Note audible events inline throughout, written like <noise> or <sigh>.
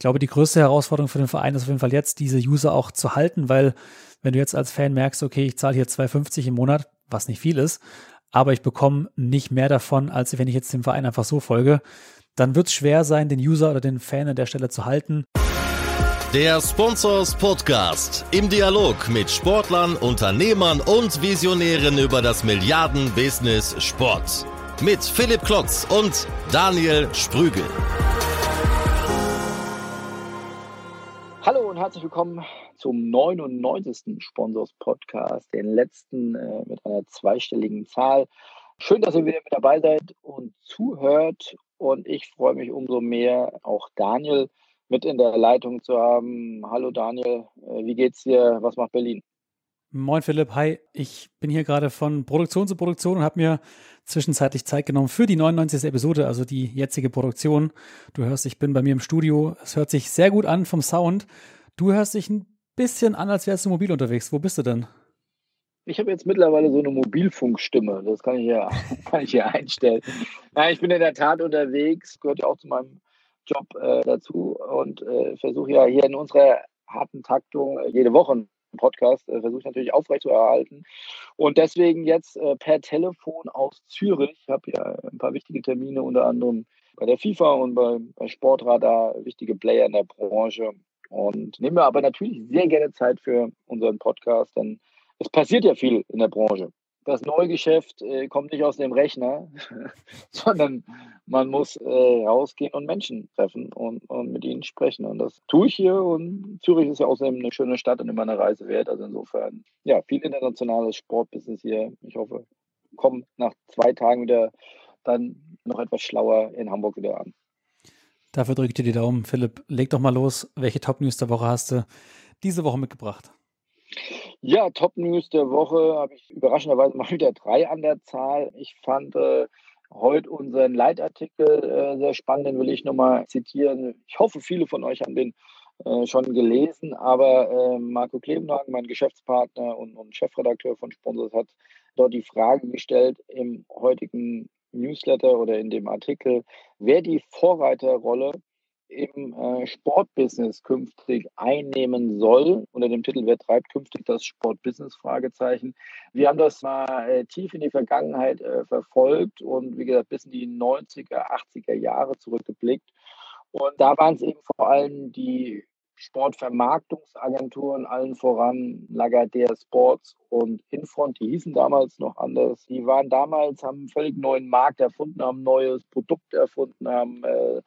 glaube, die größte Herausforderung für den Verein ist auf jeden Fall jetzt, diese User auch zu halten, weil wenn du jetzt als Fan merkst, okay, ich zahle hier 2,50 im Monat, was nicht viel ist, aber ich bekomme nicht mehr davon, als wenn ich jetzt dem Verein einfach so folge, dann wird es schwer sein, den User oder den Fan an der Stelle zu halten. Der Sponsors Podcast im Dialog mit Sportlern, Unternehmern und Visionären über das Milliarden-Business Sport. Mit Philipp Klotz und Daniel Sprügel. Herzlich willkommen zum 99. Sponsors Podcast, den letzten äh, mit einer zweistelligen Zahl. Schön, dass ihr wieder mit dabei seid und zuhört. Und ich freue mich umso mehr, auch Daniel mit in der Leitung zu haben. Hallo Daniel, äh, wie geht's dir? Was macht Berlin? Moin Philipp, hi. Ich bin hier gerade von Produktion zu Produktion und habe mir zwischenzeitlich Zeit genommen für die 99. Episode, also die jetzige Produktion. Du hörst, ich bin bei mir im Studio. Es hört sich sehr gut an vom Sound. Du hörst dich ein bisschen an, als wärst du mobil unterwegs. Wo bist du denn? Ich habe jetzt mittlerweile so eine Mobilfunkstimme. Das kann ich ja, <laughs> kann ich hier einstellen. Nein, ich bin in der Tat unterwegs, gehört ja auch zu meinem Job äh, dazu und äh, versuche ja hier in unserer harten Taktung äh, jede Woche einen Podcast, äh, versuche ich natürlich aufrechtzuerhalten. Und deswegen jetzt äh, per Telefon aus Zürich. Ich habe ja ein paar wichtige Termine, unter anderem bei der FIFA und bei, bei Sportradar, wichtige Player in der Branche. Und nehme aber natürlich sehr gerne Zeit für unseren Podcast, denn es passiert ja viel in der Branche das Neugeschäft äh, kommt nicht aus dem Rechner, <laughs> sondern man muss äh, rausgehen und Menschen treffen und, und, mit ihnen sprechen. Und das tue ich hier. Und Zürich ist ja außerdem eine schöne Stadt und immer eine Reise wert. Also insofern, ja, viel internationales Sportbusiness hier. Ich hoffe, komme nach zwei Tagen wieder dann noch etwas schlauer in Hamburg wieder an. Dafür drücke ich dir die Daumen. Philipp, leg doch mal los. Welche Top-News der Woche hast du diese Woche mitgebracht? Ja, Top News der Woche habe ich überraschenderweise mal <laughs> wieder drei an der Zahl. Ich fand äh, heute unseren Leitartikel äh, sehr spannend, den will ich nochmal zitieren. Ich hoffe, viele von euch haben den äh, schon gelesen, aber äh, Marco Klebenhagen, mein Geschäftspartner und, und Chefredakteur von Sponsors, hat dort die Frage gestellt im heutigen Newsletter oder in dem Artikel, wer die Vorreiterrolle im äh, Sportbusiness künftig einnehmen soll. Unter dem Titel Wer treibt künftig das Sportbusiness? Fragezeichen. Wir haben das mal äh, tief in die Vergangenheit äh, verfolgt und wie gesagt bis in die 90er, 80er Jahre zurückgeblickt. Und da waren es eben vor allem die Sportvermarktungsagenturen, allen voran Lagardère Sports und Infront, die hießen damals noch anders. Die waren damals, haben einen völlig neuen Markt erfunden, haben ein neues Produkt erfunden, haben äh,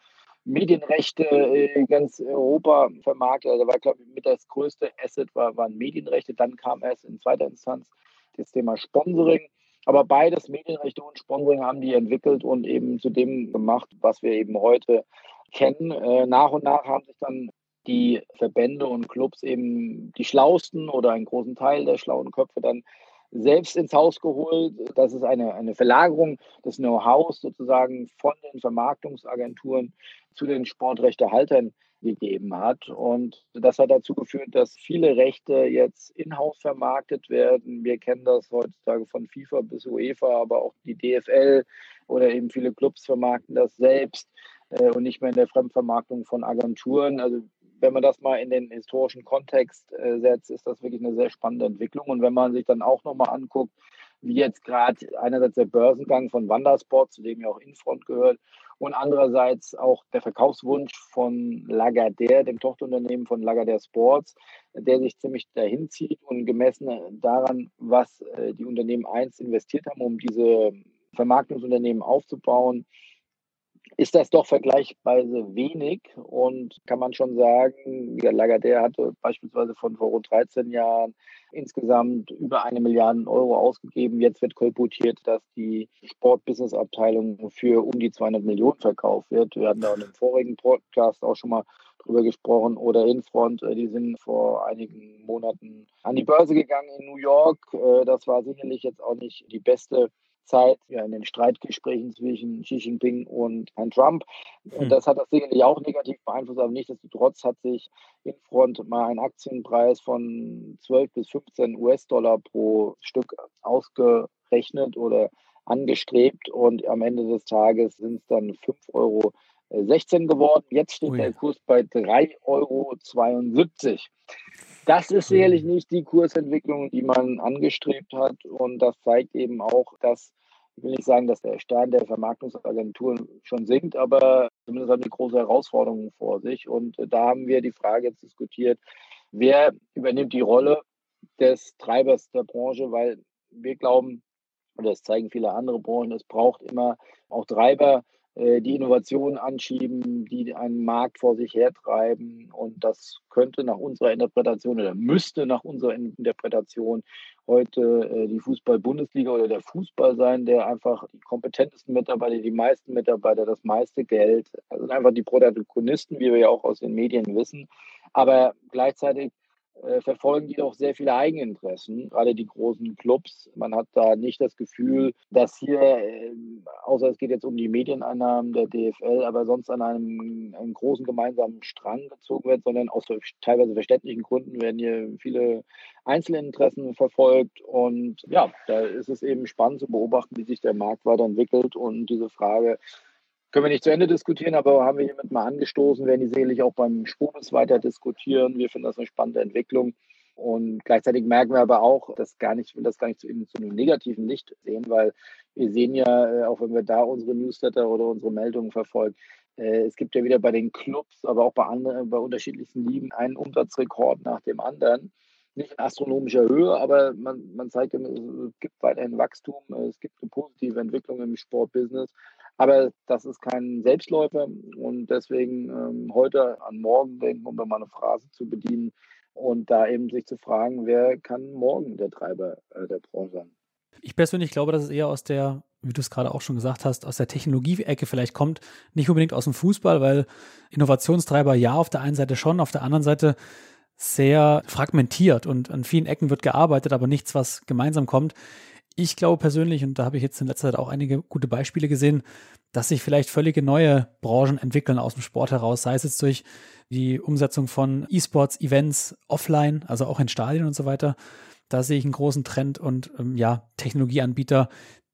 Medienrechte in ganz Europa vermarktet. Also war, glaube ich, mit das größte Asset war, waren Medienrechte. Dann kam erst in zweiter Instanz das Thema Sponsoring. Aber beides, Medienrechte und Sponsoring, haben die entwickelt und eben zu dem gemacht, was wir eben heute kennen. Äh, nach und nach haben sich dann die Verbände und Clubs eben die schlausten oder einen großen Teil der schlauen Köpfe dann selbst ins Haus geholt. Das ist eine, eine Verlagerung des Know-hows sozusagen von den Vermarktungsagenturen zu den Sportrechtehaltern gegeben hat. Und das hat dazu geführt, dass viele Rechte jetzt in-house vermarktet werden. Wir kennen das heutzutage von FIFA bis UEFA, aber auch die DFL oder eben viele Clubs vermarkten das selbst äh, und nicht mehr in der Fremdvermarktung von Agenturen. Also wenn man das mal in den historischen Kontext äh, setzt, ist das wirklich eine sehr spannende Entwicklung. Und wenn man sich dann auch nochmal anguckt, wie jetzt gerade einerseits der Börsengang von Wandersport, zu dem ja auch Infront gehört, und andererseits auch der Verkaufswunsch von Lagardère, dem Tochterunternehmen von Lagardère Sports, der sich ziemlich dahin zieht und gemessen daran, was äh, die Unternehmen einst investiert haben, um diese Vermarktungsunternehmen aufzubauen, ist das doch vergleichsweise wenig und kann man schon sagen, der Lagardère hatte beispielsweise von vor rund 13 Jahren insgesamt über eine Milliarde Euro ausgegeben. Jetzt wird kolportiert, dass die Sportbusiness-Abteilung für um die 200 Millionen verkauft wird. Wir hatten da in dem vorigen Podcast auch schon mal drüber gesprochen. Oder Infront, äh, die sind vor einigen Monaten an die Börse gegangen in New York. Äh, das war sicherlich jetzt auch nicht die beste Zeit ja, in den Streitgesprächen zwischen Xi Jinping und Herrn Trump. Und hm. das hat das sicherlich auch negativ beeinflusst, aber nichtsdestotrotz hat sich in Front mal ein Aktienpreis von 12 bis 15 US-Dollar pro Stück ausgerechnet oder angestrebt und am Ende des Tages sind es dann 5 Euro 16 geworden. Jetzt steht Ui. der Kurs bei 3,72 Euro. Das ist sicherlich nicht die Kursentwicklung, die man angestrebt hat. Und das zeigt eben auch, dass, ich will nicht sagen, dass der Stern der Vermarktungsagenturen schon sinkt, aber zumindest haben die große Herausforderungen vor sich. Und da haben wir die Frage jetzt diskutiert, wer übernimmt die Rolle des Treibers der Branche, weil wir glauben, und das zeigen viele andere Branchen, es braucht immer auch Treiber, die Innovationen anschieben, die einen Markt vor sich hertreiben. Und das könnte nach unserer Interpretation oder müsste nach unserer Interpretation heute äh, die Fußball-Bundesliga oder der Fußball sein, der einfach die kompetentesten Mitarbeiter, die meisten Mitarbeiter, das meiste Geld, also einfach die Protagonisten, wie wir ja auch aus den Medien wissen. Aber gleichzeitig äh, verfolgen die doch sehr viele Eigeninteressen, gerade die großen Clubs. Man hat da nicht das Gefühl, dass hier, äh, außer es geht jetzt um die Medieneinnahmen der DFL, aber sonst an einem, einem großen gemeinsamen Strang gezogen wird, sondern aus teilweise verständlichen Gründen werden hier viele Einzelinteressen verfolgt. Und ja, da ist es eben spannend zu beobachten, wie sich der Markt weiterentwickelt und diese Frage, können wir nicht zu Ende diskutieren, aber haben wir hiermit mal angestoßen, werden die sicherlich auch beim Spubis weiter diskutieren. Wir finden das eine spannende Entwicklung. Und gleichzeitig merken wir aber auch, dass gar nicht, ich will das gar nicht zu, zu einem negativen Licht sehen, weil wir sehen ja, äh, auch wenn wir da unsere Newsletter oder unsere Meldungen verfolgen, äh, es gibt ja wieder bei den Clubs, aber auch bei anderen, bei unterschiedlichsten Ligen einen Umsatzrekord nach dem anderen. Nicht in astronomischer Höhe, aber man, man zeigt, es gibt weiterhin Wachstum, es gibt eine positive Entwicklung im Sportbusiness. Aber das ist kein Selbstläufer und deswegen ähm, heute an morgen denken, um da mal eine Phrase zu bedienen und da eben sich zu fragen, wer kann morgen der Treiber äh, der Branche sein. Ich persönlich glaube, dass es eher aus der, wie du es gerade auch schon gesagt hast, aus der Technologie-Ecke vielleicht kommt, nicht unbedingt aus dem Fußball, weil Innovationstreiber ja auf der einen Seite schon, auf der anderen Seite sehr fragmentiert und an vielen Ecken wird gearbeitet, aber nichts, was gemeinsam kommt ich glaube persönlich, und da habe ich jetzt in letzter Zeit auch einige gute Beispiele gesehen, dass sich vielleicht völlige neue Branchen entwickeln aus dem Sport heraus, sei es jetzt durch die Umsetzung von E-Sports-Events offline, also auch in Stadien und so weiter. Da sehe ich einen großen Trend und ähm, ja, Technologieanbieter,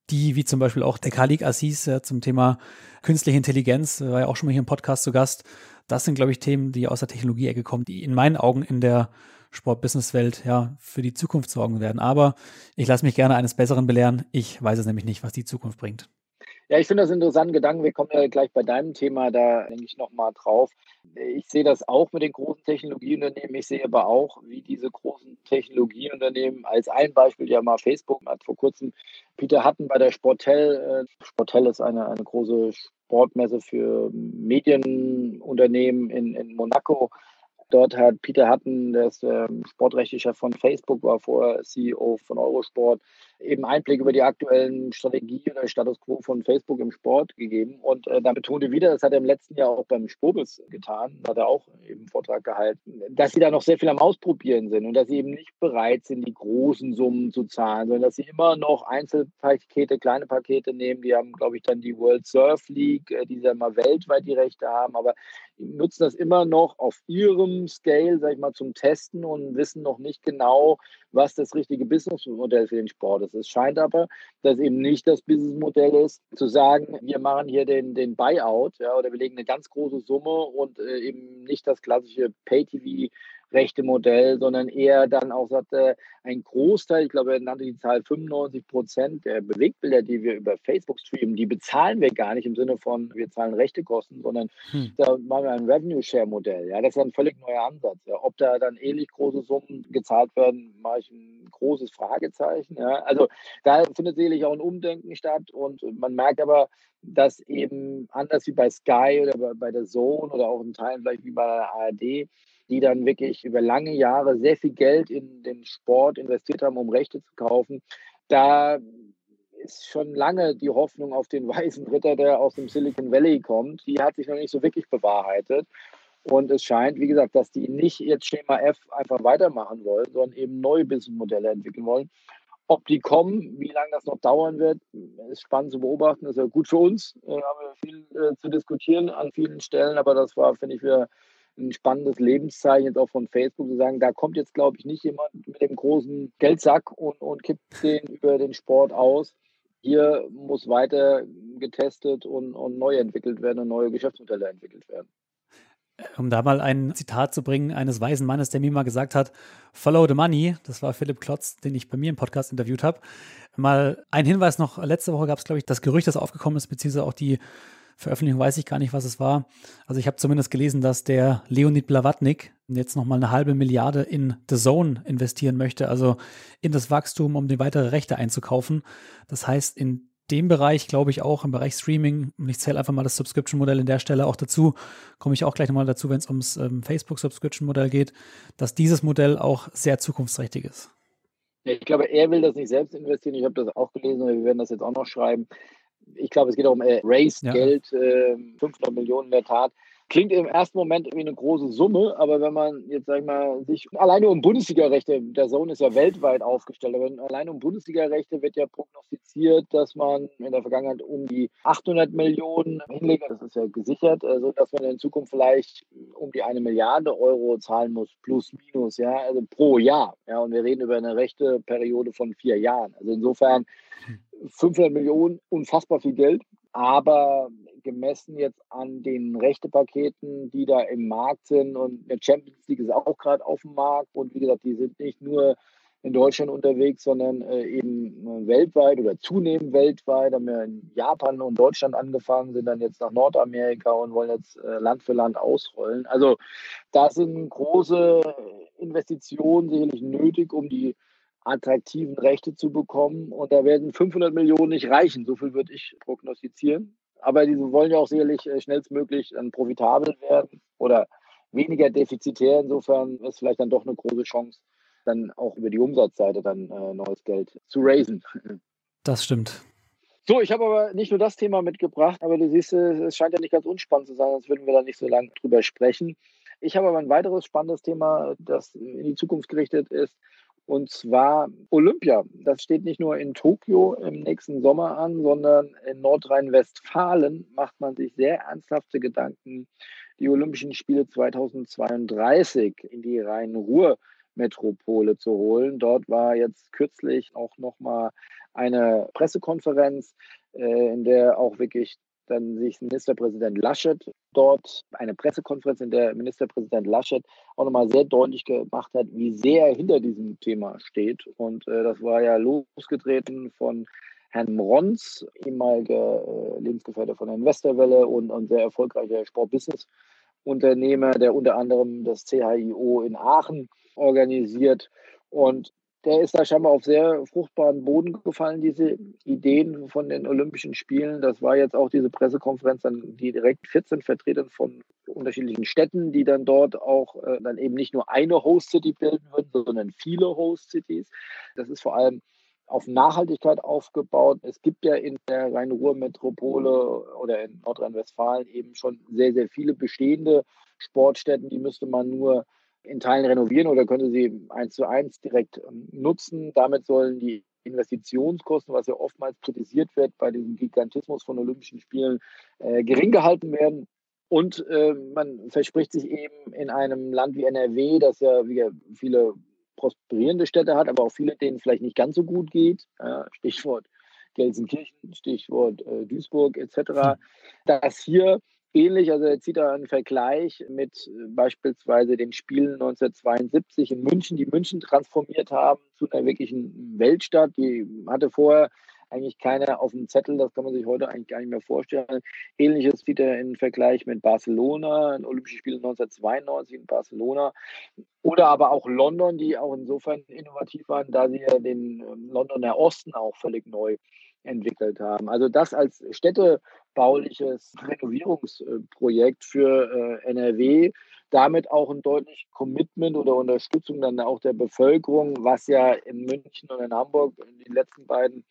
die wie zum Beispiel auch der Khalid Assis äh, zum Thema künstliche Intelligenz, war ja auch schon mal hier im Podcast zu Gast. Das sind, glaube ich, Themen, die aus der Technologie-Ecke kommen, die in meinen Augen in der Sport-Business-Welt ja für die Zukunft sorgen werden. Aber ich lasse mich gerne eines Besseren belehren. Ich weiß es nämlich nicht, was die Zukunft bringt. Ja, ich finde das interessanten Gedanken. Wir kommen ja gleich bei deinem Thema da, denke ich, nochmal drauf. Ich sehe das auch mit den großen Technologieunternehmen. Ich sehe aber auch, wie diese großen Technologieunternehmen, als ein Beispiel ja mal Facebook hat vor kurzem Peter Hatten bei der Sportell. Äh, Sportell ist eine, eine große Sportmesse für Medienunternehmen in, in Monaco Dort hat Peter Hutton, der ist ähm, Sportrechtlicher von Facebook, war vorher CEO von Eurosport, eben Einblick über die aktuellen Strategie oder Status quo von Facebook im Sport gegeben. Und äh, dann betonte wieder, das hat er im letzten Jahr auch beim Spobis getan, hat er auch eben Vortrag gehalten, dass sie da noch sehr viel am Ausprobieren sind und dass sie eben nicht bereit sind, die großen Summen zu zahlen, sondern dass sie immer noch Einzelpakete, kleine Pakete nehmen. Die haben, glaube ich, dann die World Surf League, äh, die dann mal weltweit die Rechte haben, aber nutzen das immer noch auf ihrem Scale, sag ich mal, zum Testen und wissen noch nicht genau, was das richtige Businessmodell für den Sport ist. Es scheint aber, dass eben nicht das Businessmodell ist, zu sagen, wir machen hier den, den Buyout ja, oder wir legen eine ganz große Summe und äh, eben nicht das klassische Pay-TV rechte Modell, sondern eher dann auch sagte, ein Großteil, ich glaube, er nannte die Zahl 95 Prozent der Bewegbilder, die wir über Facebook streamen, die bezahlen wir gar nicht im Sinne von, wir zahlen rechte Kosten, sondern hm. da machen wir ein Revenue-Share-Modell. Ja, das ist ein völlig neuer Ansatz. Ja. Ob da dann ähnlich große Summen gezahlt werden, mache ich ein großes Fragezeichen. Ja. Also da findet sicherlich auch ein Umdenken statt und man merkt aber, dass eben anders wie bei Sky oder bei der Zone oder auch in Teilen vielleicht wie bei der ARD, die dann wirklich über lange Jahre sehr viel Geld in den Sport investiert haben, um Rechte zu kaufen. Da ist schon lange die Hoffnung auf den <laughs> weißen Ritter, der aus dem Silicon Valley kommt. Die hat sich noch nicht so wirklich bewahrheitet. Und es scheint, wie gesagt, dass die nicht jetzt Schema F einfach weitermachen wollen, sondern eben neue Businessmodelle entwickeln wollen. Ob die kommen, wie lange das noch dauern wird, ist spannend zu beobachten. Das ist ja gut für uns. Da haben wir viel äh, zu diskutieren an vielen Stellen, aber das war, finde ich, für ein spannendes Lebenszeichen jetzt auch von Facebook zu sagen, da kommt jetzt, glaube ich, nicht jemand mit dem großen Geldsack und, und kippt den <laughs> über den Sport aus. hier muss weiter getestet und, und neu entwickelt werden und neue Geschäftsmodelle entwickelt werden. Um da mal ein Zitat zu bringen eines weisen Mannes, der mir mal gesagt hat, follow the money, das war Philipp Klotz, den ich bei mir im Podcast interviewt habe. Mal ein Hinweis noch, letzte Woche gab es, glaube ich, das Gerücht, das aufgekommen ist, beziehungsweise auch die Veröffentlichung, weiß ich gar nicht, was es war. Also ich habe zumindest gelesen, dass der Leonid Blavatnik jetzt nochmal eine halbe Milliarde in The Zone investieren möchte, also in das Wachstum, um die weitere Rechte einzukaufen. Das heißt, in dem Bereich, glaube ich, auch im Bereich Streaming, und ich zähle einfach mal das Subscription-Modell in der Stelle auch dazu, komme ich auch gleich nochmal dazu, wenn es ums ähm, Facebook-Subscription-Modell geht, dass dieses Modell auch sehr zukunftsträchtig ist. Ich glaube, er will das nicht selbst investieren. Ich habe das auch gelesen, wir werden das jetzt auch noch schreiben. Ich glaube, es geht auch um äh, Race-Geld, ja. äh, 500 Millionen in der Tat. Klingt im ersten Moment wie eine große Summe, aber wenn man jetzt, sag ich mal, sich alleine um Bundesliga-Rechte, der Sohn ist ja weltweit aufgestellt, aber alleine um Bundesliga-Rechte wird ja prognostiziert, dass man in der Vergangenheit um die 800 Millionen hinlegt, das ist ja gesichert, also dass man in Zukunft vielleicht um die eine Milliarde Euro zahlen muss, plus minus, ja, also pro Jahr. Ja, und wir reden über eine rechte Periode von vier Jahren. Also insofern 500 Millionen, unfassbar viel Geld. Aber gemessen jetzt an den Rechtepaketen, die da im Markt sind und der Champions League ist auch gerade auf dem Markt und wie gesagt, die sind nicht nur in Deutschland unterwegs, sondern äh, eben weltweit oder zunehmend weltweit. Haben wir in Japan und Deutschland angefangen, sind dann jetzt nach Nordamerika und wollen jetzt äh, Land für Land ausrollen. Also da sind große Investitionen sicherlich nötig, um die attraktiven Rechte zu bekommen. Und da werden 500 Millionen nicht reichen. So viel würde ich prognostizieren. Aber diese wollen ja auch sicherlich äh, schnellstmöglich dann profitabel werden oder weniger defizitär. Insofern ist vielleicht dann doch eine große Chance, dann auch über die Umsatzseite dann äh, neues Geld zu raisen. Das stimmt. So, ich habe aber nicht nur das Thema mitgebracht, aber du siehst, es scheint ja nicht ganz unspannend zu sein, sonst würden wir da nicht so lange drüber sprechen. Ich habe aber ein weiteres spannendes Thema, das in die Zukunft gerichtet ist. Und zwar Olympia. Das steht nicht nur in Tokio im nächsten Sommer an, sondern in Nordrhein-Westfalen macht man sich sehr ernsthafte Gedanken, die Olympischen Spiele 2032 in die Rhein-Ruhr-Metropole zu holen. Dort war jetzt kürzlich auch nochmal eine Pressekonferenz, äh, in der auch wirklich dann sich Ministerpräsident Laschet dort eine Pressekonferenz, in der Ministerpräsident Laschet auch nochmal sehr deutlich gemacht hat, wie sehr er hinter diesem Thema steht. Und äh, das war ja losgetreten von Herrn Mrons, ehemaliger äh, Lebensgefährte von der Westerwelle und, und sehr erfolgreicher Sportbusiness-Unternehmer, der unter anderem das CHIO in Aachen organisiert. Und der ist da scheinbar auf sehr fruchtbaren Boden gefallen, diese Ideen von den Olympischen Spielen. Das war jetzt auch diese Pressekonferenz, dann die direkt 14 Vertretern von unterschiedlichen Städten, die dann dort auch äh, dann eben nicht nur eine Host City bilden würden, sondern viele Host Cities. Das ist vor allem auf Nachhaltigkeit aufgebaut. Es gibt ja in der Rhein-Ruhr-Metropole oder in Nordrhein-Westfalen eben schon sehr, sehr viele bestehende Sportstätten. Die müsste man nur in Teilen renovieren oder könnte sie eins zu eins direkt ähm, nutzen. Damit sollen die Investitionskosten, was ja oftmals kritisiert wird bei diesem Gigantismus von Olympischen Spielen, äh, gering gehalten werden. Und äh, man verspricht sich eben in einem Land wie NRW, das ja wie viele prosperierende Städte hat, aber auch viele, denen vielleicht nicht ganz so gut geht. Äh, Stichwort Gelsenkirchen, Stichwort äh, Duisburg etc., hm. dass hier ähnlich. Also er zieht da einen Vergleich mit äh, beispielsweise den Spielen 1972 in München, die München transformiert haben zu einer wirklichen Weltstadt. Die hatte vorher eigentlich keiner auf dem Zettel, das kann man sich heute eigentlich gar nicht mehr vorstellen. Ähnliches zieht er in Vergleich mit Barcelona, ein Olympische Spiele 1992 in Barcelona. Oder aber auch London, die auch insofern innovativ waren, da sie ja den ähm, Londoner Osten auch völlig neu entwickelt haben. Also das als Städte bauliches Renovierungsprojekt für äh, NRW. Damit auch ein deutliches Commitment oder Unterstützung dann auch der Bevölkerung, was ja in München und in Hamburg in den letzten beiden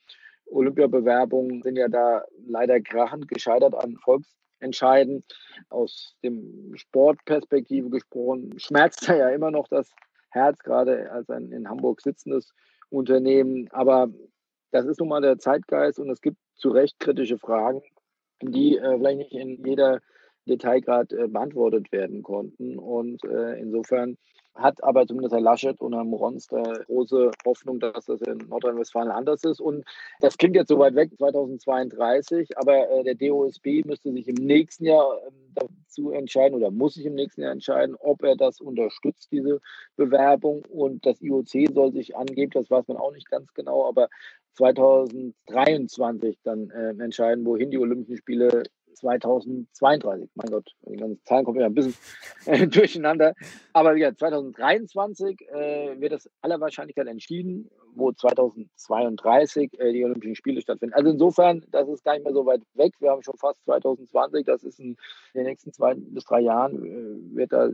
Olympiabewerbungen sind ja da leider krachend gescheitert an Volksentscheiden. Aus dem Sportperspektive gesprochen, schmerzt ja immer noch das Herz, gerade als ein in Hamburg sitzendes Unternehmen. Aber das ist nun mal der Zeitgeist und es gibt zu Recht kritische Fragen die äh, vielleicht nicht in jeder Detailgrad äh, beantwortet werden konnten. Und äh, insofern hat aber zumindest Herr Laschet und Herr Morons große Hoffnung, dass das in Nordrhein-Westfalen anders ist. Und das klingt jetzt so weit weg, 2032, aber äh, der DOSB müsste sich im nächsten Jahr ähm, dazu entscheiden oder muss sich im nächsten Jahr entscheiden, ob er das unterstützt, diese Bewerbung. Und das IOC soll sich angeben, das weiß man auch nicht ganz genau, aber 2023 dann äh, entscheiden, wohin die Olympischen Spiele 2032. Mein Gott, die ganzen Zahlen kommen ja ein bisschen <laughs> äh, durcheinander. Aber ja, 2023 äh, wird das aller Wahrscheinlichkeit entschieden, wo 2032 äh, die Olympischen Spiele stattfinden. Also insofern, das ist gar nicht mehr so weit weg. Wir haben schon fast 2020. Das ist in den nächsten zwei bis drei Jahren äh, wird da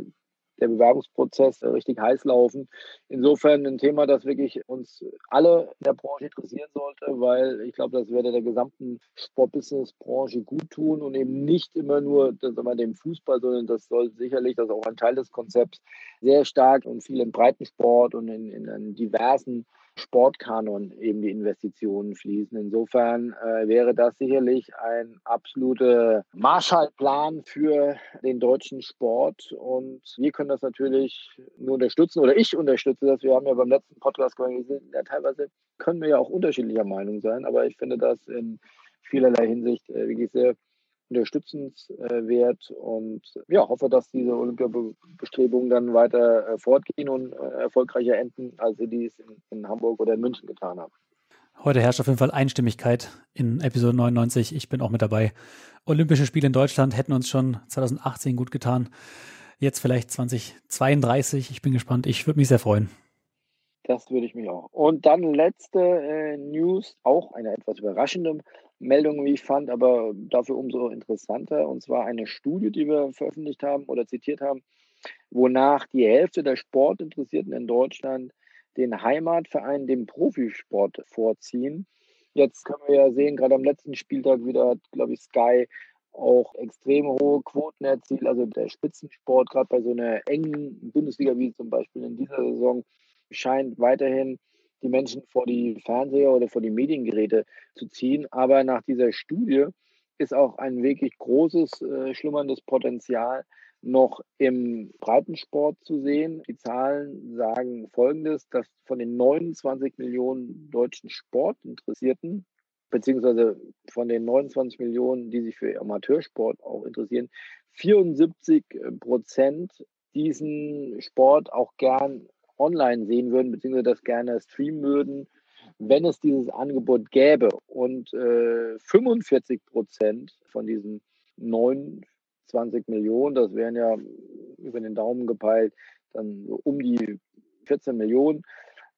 der Bewerbungsprozess richtig heiß laufen. Insofern ein Thema, das wirklich uns alle in der Branche interessieren sollte, weil ich glaube, das würde der gesamten Sportbusiness-Branche gut tun und eben nicht immer nur das immer dem Fußball, sondern das soll sicherlich, das ist auch ein Teil des Konzepts, sehr stark und viel im Breitensport und in, in diversen Sportkanon eben die Investitionen fließen. Insofern äh, wäre das sicherlich ein absoluter Marshallplan für den deutschen Sport. Und wir können das natürlich nur unterstützen oder ich unterstütze das. Wir haben ja beim letzten Podcast gesehen, ja, teilweise können wir ja auch unterschiedlicher Meinung sein, aber ich finde das in vielerlei Hinsicht äh, wirklich sehr unterstützenswert und ja, hoffe, dass diese Olympiabestrebungen dann weiter äh, fortgehen und äh, erfolgreicher enden, als sie dies in, in Hamburg oder in München getan haben. Heute herrscht auf jeden Fall Einstimmigkeit in Episode 99. Ich bin auch mit dabei. Olympische Spiele in Deutschland hätten uns schon 2018 gut getan. Jetzt vielleicht 2032. Ich bin gespannt. Ich würde mich sehr freuen. Das würde ich mich auch. Und dann letzte äh, News, auch eine etwas überraschende Meldung, wie ich fand, aber dafür umso interessanter. Und zwar eine Studie, die wir veröffentlicht haben oder zitiert haben, wonach die Hälfte der Sportinteressierten in Deutschland den Heimatverein dem Profisport vorziehen. Jetzt können wir ja sehen, gerade am letzten Spieltag wieder glaube ich, Sky auch extrem hohe Quoten erzielt. Also der Spitzensport, gerade bei so einer engen Bundesliga wie zum Beispiel in dieser Saison, scheint weiterhin die Menschen vor die Fernseher oder vor die Mediengeräte zu ziehen. Aber nach dieser Studie ist auch ein wirklich großes, äh, schlummerndes Potenzial noch im Breitensport zu sehen. Die Zahlen sagen Folgendes, dass von den 29 Millionen deutschen Sportinteressierten, beziehungsweise von den 29 Millionen, die sich für Amateursport auch interessieren, 74 Prozent diesen Sport auch gern online sehen würden, beziehungsweise das gerne streamen würden, wenn es dieses Angebot gäbe. Und äh, 45 Prozent von diesen 29 Millionen, das wären ja über den Daumen gepeilt, dann um die 14 Millionen,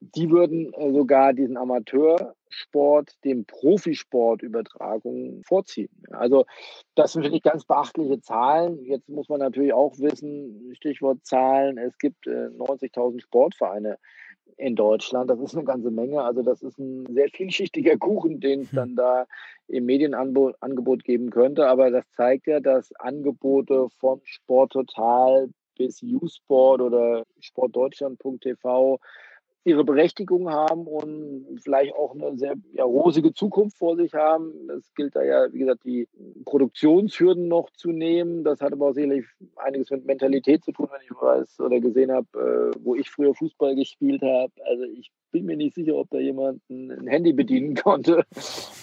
die würden äh, sogar diesen Amateursport dem Profisportübertragung vorziehen. Also das sind wirklich ganz beachtliche Zahlen. Jetzt muss man natürlich auch wissen, Stichwort Zahlen, es gibt 90.000 äh, Sportvereine in Deutschland. Das ist eine ganze Menge. Also das ist ein sehr vielschichtiger Kuchen, den es hm. dann da im Medienangebot geben könnte. Aber das zeigt ja, dass Angebote vom Sport Total bis U-Sport oder sportdeutschland.tv ihre Berechtigung haben und vielleicht auch eine sehr ja, rosige Zukunft vor sich haben. Es gilt da ja, wie gesagt, die Produktionshürden noch zu nehmen. Das hat aber auch sicherlich einiges mit Mentalität zu tun, wenn ich weiß oder gesehen habe, äh, wo ich früher Fußball gespielt habe. Also ich bin mir nicht sicher, ob da jemand ein, Handy bedienen konnte. <laughs>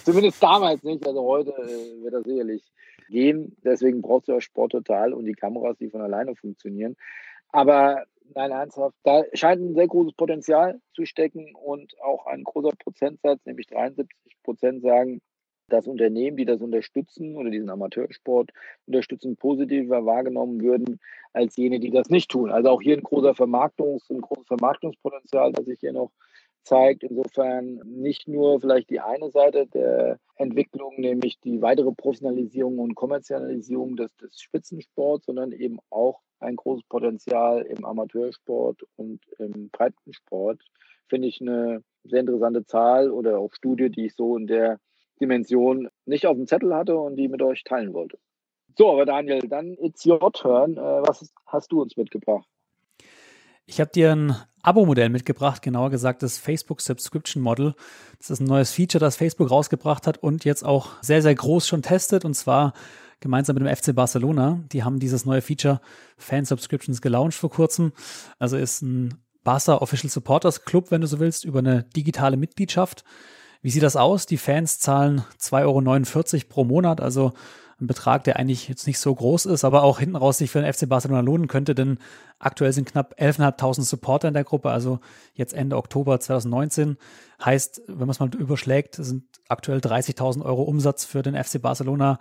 Zumindest damals nicht. Also heute äh, wird das sicherlich gehen. Deswegen brauchst du ja Sport total und die Kameras, die von alleine funktionieren. Aber Nein, ernsthaft. Da scheint ein sehr großes Potenzial zu stecken und auch ein großer Prozentsatz, nämlich 73 Prozent sagen, dass Unternehmen, die das unterstützen oder diesen Amateursport unterstützen, positiver wahrgenommen würden als jene, die das nicht tun. Also auch hier ein großer Vermarktungs-, ein großes Vermarktungspotenzial, das sich hier noch zeigt. Insofern nicht nur vielleicht die eine Seite der Entwicklung, nämlich die weitere Professionalisierung und Kommerzialisierung des, des Spitzensports, sondern eben auch ein großes Potenzial im Amateursport und im Breitensport. Finde ich eine sehr interessante Zahl oder auch Studie, die ich so in der Dimension nicht auf dem Zettel hatte und die mit euch teilen wollte. So, aber Daniel, dann it's your turn. Was hast du uns mitgebracht? Ich habe dir ein Abo-Modell mitgebracht, genauer gesagt das Facebook Subscription Model. Das ist ein neues Feature, das Facebook rausgebracht hat und jetzt auch sehr, sehr groß schon testet. Und zwar gemeinsam mit dem FC Barcelona. Die haben dieses neue Feature Fan Subscriptions gelauncht vor kurzem. Also ist ein Barca Official Supporters Club, wenn du so willst, über eine digitale Mitgliedschaft. Wie sieht das aus? Die Fans zahlen 2,49 Euro pro Monat, also ein Betrag, der eigentlich jetzt nicht so groß ist, aber auch hinten raus sich für den FC Barcelona lohnen könnte, denn aktuell sind knapp 11.500 Supporter in der Gruppe, also jetzt Ende Oktober 2019. Heißt, wenn man es mal überschlägt, sind aktuell 30.000 Euro Umsatz für den FC Barcelona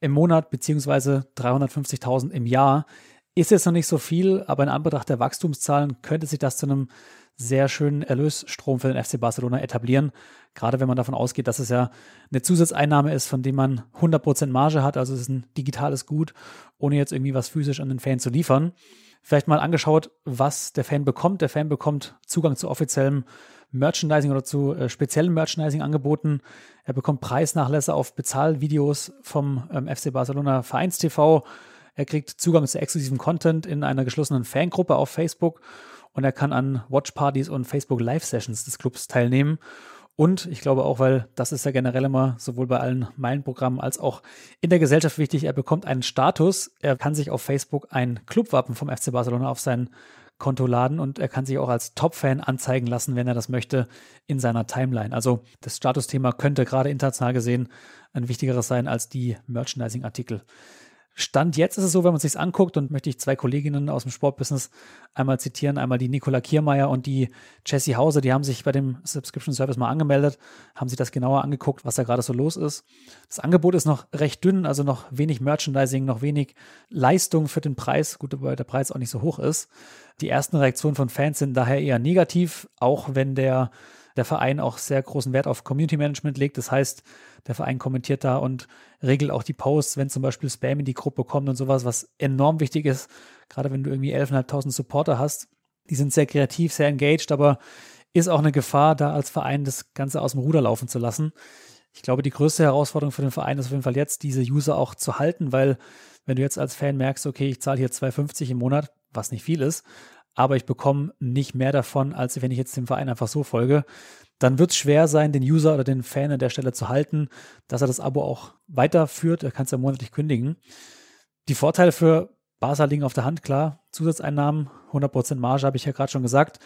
im Monat, beziehungsweise 350.000 im Jahr. Ist jetzt noch nicht so viel, aber in Anbetracht der Wachstumszahlen könnte sich das zu einem sehr schönen Erlösstrom für den FC Barcelona etablieren. Gerade wenn man davon ausgeht, dass es ja eine Zusatzeinnahme ist, von dem man 100% Marge hat. Also es ist ein digitales Gut, ohne jetzt irgendwie was physisch an den Fan zu liefern. Vielleicht mal angeschaut, was der Fan bekommt. Der Fan bekommt Zugang zu offiziellem Merchandising oder zu äh, speziellen Merchandising-Angeboten. Er bekommt Preisnachlässe auf Bezahlvideos vom ähm, FC Barcelona Vereinstv. Er kriegt Zugang zu exklusivem Content in einer geschlossenen Fangruppe auf Facebook und er kann an Watchpartys und Facebook Live-Sessions des Clubs teilnehmen. Und ich glaube auch, weil das ist ja generell immer sowohl bei allen Meilenprogrammen als auch in der Gesellschaft wichtig, er bekommt einen Status. Er kann sich auf Facebook ein Clubwappen vom FC Barcelona auf sein Konto laden und er kann sich auch als Top-Fan anzeigen lassen, wenn er das möchte, in seiner Timeline. Also das Statusthema könnte gerade international gesehen ein wichtigeres sein als die Merchandising-Artikel. Stand jetzt ist es so, wenn man sich anguckt und möchte ich zwei Kolleginnen aus dem Sportbusiness einmal zitieren, einmal die Nicola Kiermeier und die Jessie Hause, die haben sich bei dem Subscription Service mal angemeldet, haben sich das genauer angeguckt, was da gerade so los ist. Das Angebot ist noch recht dünn, also noch wenig Merchandising, noch wenig Leistung für den Preis, gut, weil der Preis auch nicht so hoch ist. Die ersten Reaktionen von Fans sind daher eher negativ, auch wenn der der Verein auch sehr großen Wert auf Community Management legt. Das heißt, der Verein kommentiert da und regelt auch die Posts, wenn zum Beispiel Spam in die Gruppe kommt und sowas, was enorm wichtig ist, gerade wenn du irgendwie 11.500 Supporter hast. Die sind sehr kreativ, sehr engaged, aber ist auch eine Gefahr, da als Verein das Ganze aus dem Ruder laufen zu lassen. Ich glaube, die größte Herausforderung für den Verein ist auf jeden Fall jetzt, diese User auch zu halten, weil wenn du jetzt als Fan merkst, okay, ich zahle hier 2,50 im Monat, was nicht viel ist, aber ich bekomme nicht mehr davon, als wenn ich jetzt dem Verein einfach so folge, dann wird es schwer sein, den User oder den Fan an der Stelle zu halten, dass er das Abo auch weiterführt. Er kann es ja monatlich kündigen. Die Vorteile für Barca liegen auf der Hand, klar. Zusatzeinnahmen, 100% Marge, habe ich ja gerade schon gesagt.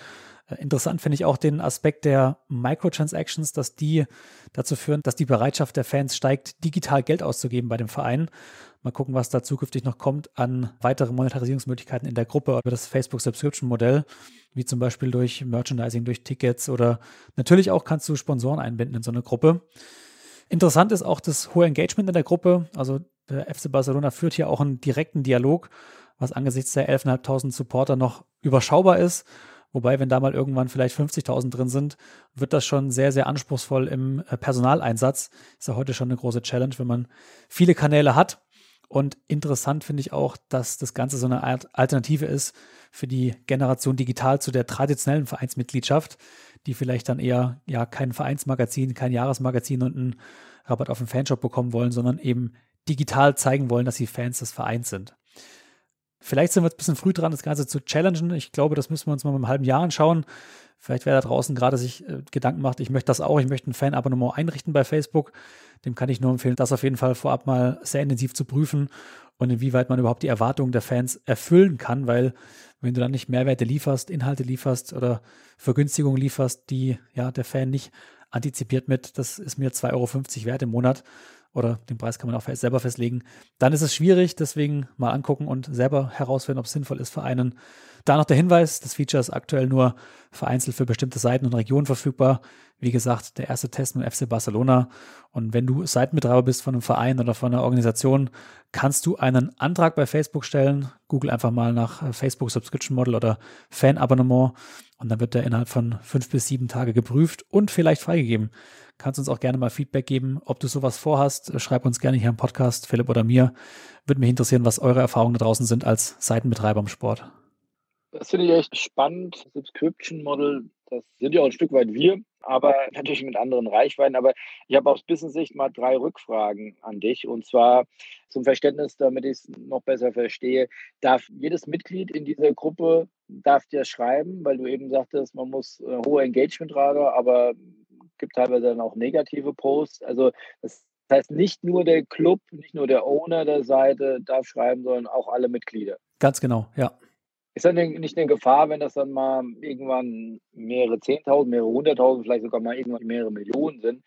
Äh, interessant finde ich auch den Aspekt der Microtransactions, dass die dazu führen, dass die Bereitschaft der Fans steigt, digital Geld auszugeben bei dem Verein. Mal gucken, was da zukünftig noch kommt an weitere Monetarisierungsmöglichkeiten in der Gruppe über das Facebook Subscription Modell, wie zum Beispiel durch Merchandising, durch Tickets oder natürlich auch kannst du Sponsoren einbinden in so eine Gruppe. Interessant ist auch das hohe Engagement in der Gruppe. Also der FC Barcelona führt hier auch einen direkten Dialog, was angesichts der 11.500 Supporter noch überschaubar ist. Wobei, wenn da mal irgendwann vielleicht 50.000 drin sind, wird das schon sehr, sehr anspruchsvoll im äh, Personaleinsatz. Ist ja heute schon eine große Challenge, wenn man viele Kanäle hat. Und interessant finde ich auch, dass das Ganze so eine Art Alternative ist für die Generation digital zu der traditionellen Vereinsmitgliedschaft, die vielleicht dann eher ja kein Vereinsmagazin, kein Jahresmagazin und einen Rabatt auf den Fanshop bekommen wollen, sondern eben digital zeigen wollen, dass sie Fans des Vereins sind. Vielleicht sind wir jetzt ein bisschen früh dran, das Ganze zu challengen. Ich glaube, das müssen wir uns mal im halben Jahr anschauen. Vielleicht wer da draußen gerade sich äh, Gedanken macht, ich möchte das auch, ich möchte ein Fanabonnement einrichten bei Facebook. Dem kann ich nur empfehlen, das auf jeden Fall vorab mal sehr intensiv zu prüfen und inwieweit man überhaupt die Erwartungen der Fans erfüllen kann, weil wenn du dann nicht Mehrwerte lieferst, Inhalte lieferst oder Vergünstigungen lieferst, die ja der Fan nicht antizipiert mit, das ist mir 2,50 Euro wert im Monat, oder den Preis kann man auch selber festlegen, dann ist es schwierig. Deswegen mal angucken und selber herausfinden, ob es sinnvoll ist für einen. Da noch der Hinweis, das Feature ist aktuell nur vereinzelt für bestimmte Seiten und Regionen verfügbar. Wie gesagt, der erste Test mit FC Barcelona. Und wenn du Seitenbetreiber bist von einem Verein oder von einer Organisation, kannst du einen Antrag bei Facebook stellen. Google einfach mal nach Facebook Subscription Model oder Fan-Abonnement und dann wird der innerhalb von fünf bis sieben Tage geprüft und vielleicht freigegeben. Kannst uns auch gerne mal Feedback geben, ob du sowas vorhast. Schreib uns gerne hier im Podcast, Philipp oder mir. Würde mich interessieren, was eure Erfahrungen da draußen sind als Seitenbetreiber im Sport. Das finde ich echt spannend. Subscription Model, das sind ja auch ein Stück weit wir, aber natürlich mit anderen Reichweiten. Aber ich habe aus Business-Sicht mal drei Rückfragen an dich. Und zwar zum Verständnis, damit ich es noch besser verstehe. Darf jedes Mitglied in dieser Gruppe darf dir schreiben, weil du eben sagtest, man muss äh, hohe Engagement-Rate, aber gibt teilweise dann auch negative Posts. Also das Das heißt, nicht nur der Club, nicht nur der Owner der Seite darf schreiben, sondern auch alle Mitglieder. Ganz genau, ja. Ist dann nicht eine Gefahr, wenn das dann mal irgendwann mehrere Zehntausend, mehrere hunderttausend, vielleicht sogar mal irgendwann mehrere Millionen sind,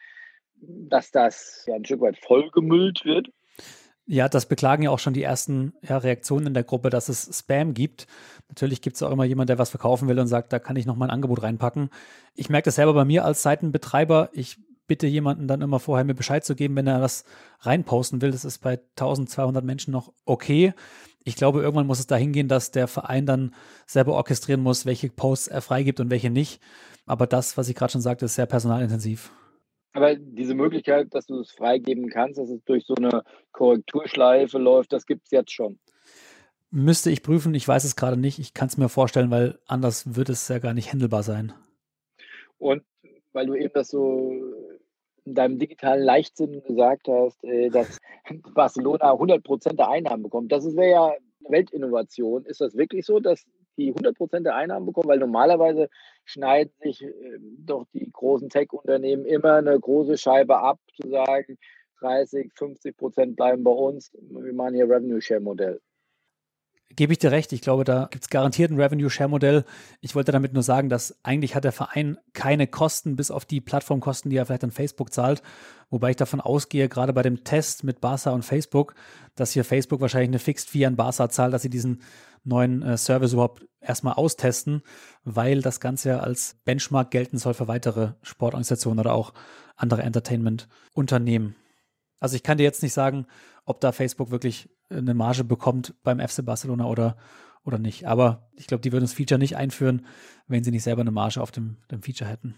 dass das ja ein Stück weit vollgemüllt wird? Ja, das beklagen ja auch schon die ersten ja, Reaktionen in der Gruppe, dass es Spam gibt. Natürlich gibt es auch immer jemand, der was verkaufen will und sagt, da kann ich noch mal ein Angebot reinpacken. Ich merke das selber bei mir als Seitenbetreiber. Ich bitte jemanden dann immer vorher mir Bescheid zu geben, wenn er was reinposten will. Das ist bei 1200 Menschen noch okay. Ich glaube, irgendwann muss es dahin gehen, dass der Verein dann selber orchestrieren muss, welche Posts er freigibt und welche nicht. Aber das, was ich gerade schon sagte, ist sehr personalintensiv. Aber diese Möglichkeit, dass du es freigeben kannst, dass es durch so eine Korrekturschleife läuft, das gibt es jetzt schon. Müsste ich prüfen, ich weiß es gerade nicht. Ich kann es mir vorstellen, weil anders wird es ja gar nicht handelbar sein. Und weil du eben das so in deinem digitalen Leichtsinn gesagt hast, äh, dass <laughs> Barcelona 100 Prozent der Einnahmen bekommt. Das wäre ja Weltinnovation. Ist das wirklich so, dass die 100% der Einnahmen bekommen, weil normalerweise schneiden sich äh, doch die großen Tech-Unternehmen immer eine große Scheibe ab, zu sagen, 30, 50 Prozent bleiben bei uns. Wir machen hier Revenue-Share-Modell. Gebe ich dir recht. Ich glaube, da gibt es garantiert ein Revenue-Share-Modell. Ich wollte damit nur sagen, dass eigentlich hat der Verein keine Kosten, bis auf die Plattformkosten, die er vielleicht an Facebook zahlt. Wobei ich davon ausgehe, gerade bei dem Test mit Barca und Facebook, dass hier Facebook wahrscheinlich eine Fixed Fee an Barca zahlt, dass sie diesen neuen äh, Service überhaupt erstmal austesten, weil das Ganze ja als Benchmark gelten soll für weitere Sportorganisationen oder auch andere Entertainment-Unternehmen. Also ich kann dir jetzt nicht sagen, ob da Facebook wirklich eine Marge bekommt beim FC Barcelona oder, oder nicht. Aber ich glaube, die würden das Feature nicht einführen, wenn sie nicht selber eine Marge auf dem, dem Feature hätten.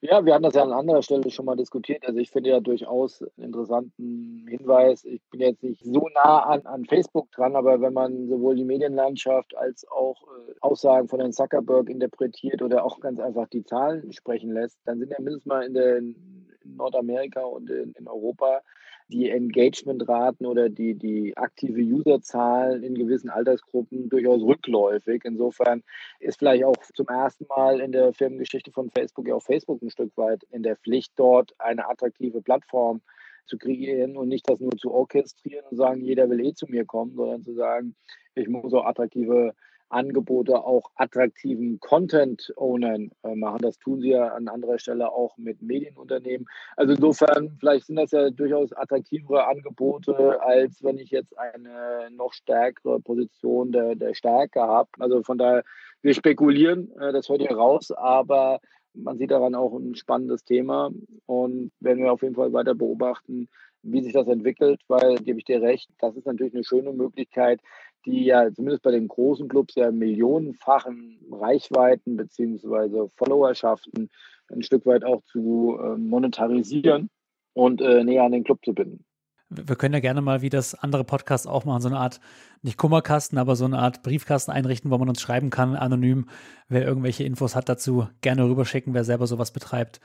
Ja, wir hatten das ja an anderer Stelle schon mal diskutiert. Also ich finde ja durchaus einen interessanten Hinweis. Ich bin jetzt nicht so nah an, an Facebook dran, aber wenn man sowohl die Medienlandschaft als auch äh, Aussagen von Herrn Zuckerberg interpretiert oder auch ganz einfach die Zahlen sprechen lässt, dann sind ja mindestens mal in, der, in Nordamerika und in, in Europa die Engagementraten oder die, die aktive Userzahlen in gewissen Altersgruppen durchaus rückläufig. Insofern ist vielleicht auch zum ersten Mal in der Firmengeschichte von Facebook ja auch Facebook ein Stück weit in der Pflicht, dort eine attraktive Plattform zu kreieren und nicht das nur zu orchestrieren und sagen, jeder will eh zu mir kommen, sondern zu sagen, ich muss auch attraktive Angebote auch attraktiven Content-Ownern äh, machen. Das tun sie ja an anderer Stelle auch mit Medienunternehmen. Also insofern, vielleicht sind das ja durchaus attraktivere Angebote, als wenn ich jetzt eine noch stärkere Position der, der Stärke habe. Also von daher, wir spekulieren, äh, das hört ihr raus, aber man sieht daran auch ein spannendes Thema und werden wir auf jeden Fall weiter beobachten, wie sich das entwickelt, weil, gebe ich dir recht, das ist natürlich eine schöne Möglichkeit, die ja zumindest bei den großen Clubs ja millionenfachen Reichweiten beziehungsweise Followerschaften ein Stück weit auch zu äh, monetarisieren und äh, näher an den Club zu binden. Wir können ja gerne mal, wie das andere Podcasts auch machen, so eine Art, nicht Kummerkasten, aber so eine Art Briefkasten einrichten, wo man uns schreiben kann, anonym, wer irgendwelche Infos hat dazu, gerne rüberschicken, wer selber sowas betreibt.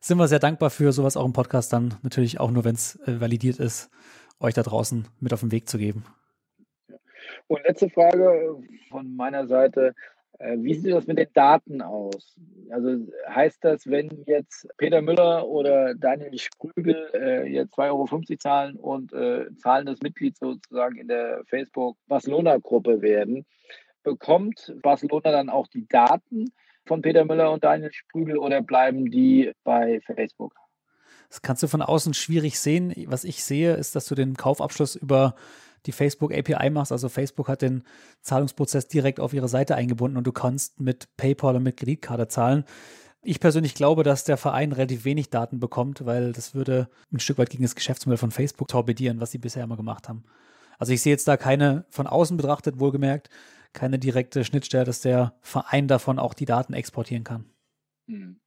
Sind wir sehr dankbar für, sowas auch im Podcast dann natürlich auch nur, wenn es äh, validiert ist, euch da draußen mit auf den Weg zu geben. Und letzte Frage von meiner Seite. Äh, wie sieht das mit den Daten aus? Also heißt das, wenn jetzt Peter Müller oder Daniel Sprügel äh, jetzt 2,50 Euro zahlen und äh, zahlendes Mitglied sozusagen in der Facebook-Barcelona-Gruppe werden, bekommt Barcelona dann auch die Daten von Peter Müller und Daniel Sprügel oder bleiben die bei Facebook? Das kannst du von außen schwierig sehen. Was ich sehe, ist, dass du den Kaufabschluss über die Facebook API machst. Also Facebook hat den Zahlungsprozess direkt auf ihre Seite eingebunden und du kannst mit PayPal und mit Kreditkarte zahlen. Ich persönlich glaube, dass der Verein relativ wenig Daten bekommt, weil das würde ein Stück weit gegen das Geschäftsmodell von Facebook torpedieren, was sie bisher immer gemacht haben. Also ich sehe jetzt da keine von außen betrachtet, wohlgemerkt, keine direkte Schnittstelle, dass der Verein davon auch die Daten exportieren kann. Hm.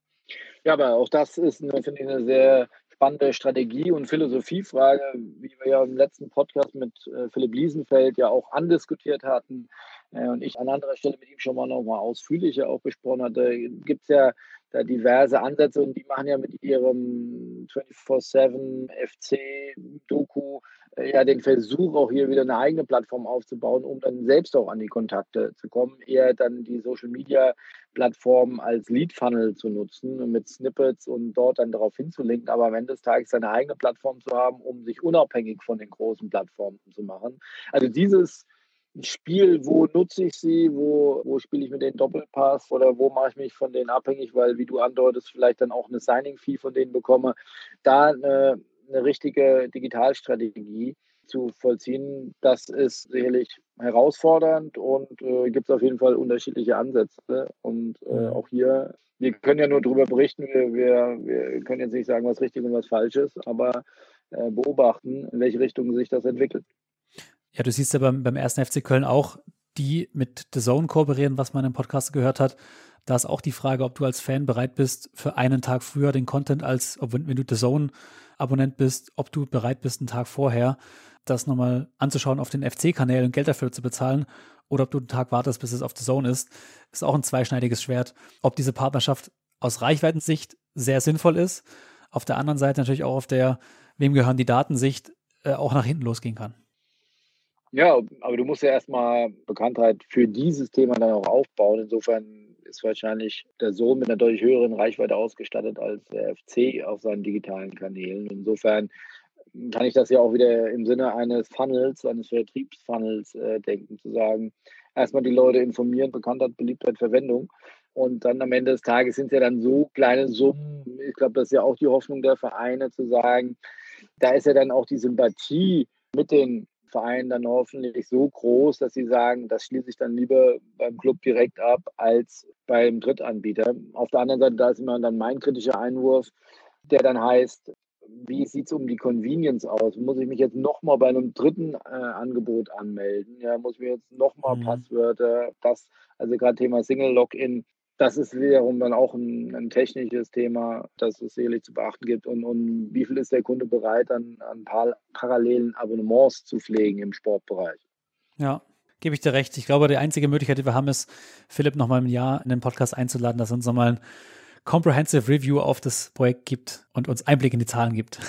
Ja, aber auch das ist, finde ich, eine sehr spannende Strategie- und Philosophiefrage, wie wir ja im letzten Podcast mit äh, Philipp Liesenfeld ja auch andiskutiert hatten. Äh, und ich an anderer Stelle mit ihm schon mal noch mal ausführlicher auch besprochen hatte, gibt es ja da diverse Ansätze und die machen ja mit ihrem 24-7 FC-Doku äh, ja den Versuch, auch hier wieder eine eigene Plattform aufzubauen, um dann selbst auch an die Kontakte zu kommen, eher dann die Social Media Plattform als Lead Funnel zu nutzen mit Snippets und dort dann darauf hinzulinken, aber am Ende des Tages seine eigene Plattform zu haben, um sich unabhängig von den großen Plattformen zu machen. Also dieses Spiel, wo nutze ich sie, wo, wo spiele ich mit den Doppelpass oder wo mache ich mich von denen abhängig, weil, wie du andeutest, vielleicht dann auch eine Signing-Fee von denen bekomme, da eine, eine richtige Digitalstrategie zu vollziehen, das ist sicherlich herausfordernd und äh, gibt es auf jeden Fall unterschiedliche Ansätze. Und äh, auch hier, wir können ja nur darüber berichten, wir, wir, wir können jetzt nicht sagen, was richtig und was falsch ist, aber äh, beobachten, in welche Richtung sich das entwickelt. Ja, du siehst ja beim, beim ersten FC Köln auch, die mit The Zone kooperieren, was man im Podcast gehört hat. Da ist auch die Frage, ob du als Fan bereit bist, für einen Tag früher den Content als, wenn du The Zone-Abonnent bist, ob du bereit bist, einen Tag vorher das nochmal anzuschauen auf den FC-Kanälen und Geld dafür zu bezahlen oder ob du einen Tag wartest, bis es auf The Zone ist, ist auch ein zweischneidiges Schwert. Ob diese Partnerschaft aus Reichweitensicht sehr sinnvoll ist, auf der anderen Seite natürlich auch auf der, wem gehören die Datensicht, äh, auch nach hinten losgehen kann. Ja, aber du musst ja erstmal Bekanntheit für dieses Thema dann auch aufbauen. Insofern ist wahrscheinlich der Sohn mit einer deutlich höheren Reichweite ausgestattet als der FC auf seinen digitalen Kanälen. Insofern kann ich das ja auch wieder im Sinne eines Funnels, eines Vertriebsfunnels äh, denken, zu sagen, erstmal die Leute informieren, Bekanntheit, Beliebtheit, Verwendung. Und dann am Ende des Tages sind es ja dann so kleine Summen. Ich glaube, das ist ja auch die Hoffnung der Vereine zu sagen, da ist ja dann auch die Sympathie mit den Verein dann hoffentlich so groß, dass sie sagen, das schließe ich dann lieber beim Club direkt ab als beim Drittanbieter. Auf der anderen Seite, da ist immer dann mein kritischer Einwurf, der dann heißt, wie sieht es um die Convenience aus? Muss ich mich jetzt nochmal bei einem dritten äh, Angebot anmelden? Ja, muss ich mir jetzt nochmal mhm. Passwörter, das, also gerade Thema Single Login, das ist wiederum dann auch ein, ein, technisches Thema, das es sicherlich zu beachten gibt. Und, und wie viel ist der Kunde bereit, an, an par parallelen Abonnements zu pflegen im Sportbereich? Ja, gebe ich dir recht. Ich glaube, die einzige Möglichkeit, die wir haben, ist, Philipp nochmal im Jahr in den Podcast einzuladen, dass er uns nochmal ein Comprehensive Review auf das Projekt gibt und uns Einblick in die Zahlen gibt.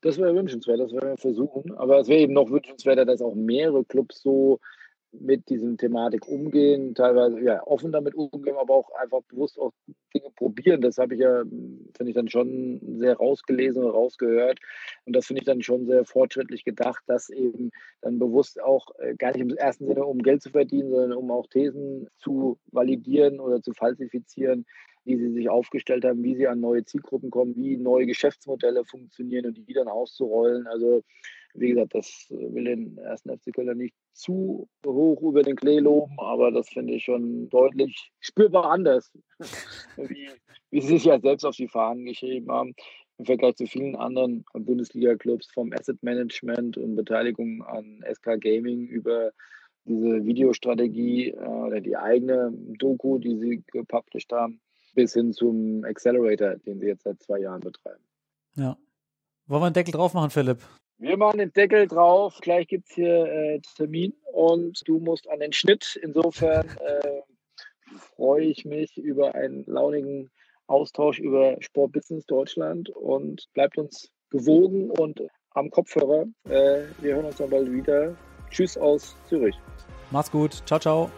Das wäre wünschenswert, das werden wir versuchen. Aber es wäre eben noch wünschenswerter, dass auch mehrere Clubs so mit diesen Thematik umgehen, teilweise ja, offen damit umgehen, aber auch einfach bewusst auch Dinge probieren. Das habe ich ja, finde ich dann schon sehr rausgelesen und rausgehört. Und das finde ich dann schon sehr fortschrittlich gedacht, dass eben dann bewusst auch äh, gar nicht im ersten Sinne um Geld zu verdienen, sondern um auch Thesen zu validieren oder zu falsifizieren, wie sie sich aufgestellt haben, wie sie an neue Zielgruppen kommen, wie neue Geschäftsmodelle funktionieren und die dann auszurollen. Also wie gesagt, das will den ersten FC Köln nicht zu hoch über den Klee loben, aber das finde ich schon deutlich spürbar anders, <laughs> wie, wie sie sich ja selbst auf die Fahnen geschrieben haben im Vergleich zu vielen anderen Bundesliga-Clubs vom Asset Management und Beteiligung an SK Gaming über diese Videostrategie äh, oder die eigene Doku, die sie gepublished haben, bis hin zum Accelerator, den sie jetzt seit zwei Jahren betreiben. Ja. Wollen wir einen Deckel drauf machen, Philipp? Wir machen den Deckel drauf. Gleich gibt es hier äh, Termin und du musst an den Schnitt. Insofern äh, freue ich mich über einen launigen Austausch über Sportbusiness Deutschland und bleibt uns gewogen und am Kopfhörer. Äh, wir hören uns dann bald wieder. Tschüss aus Zürich. Macht's gut. Ciao, ciao.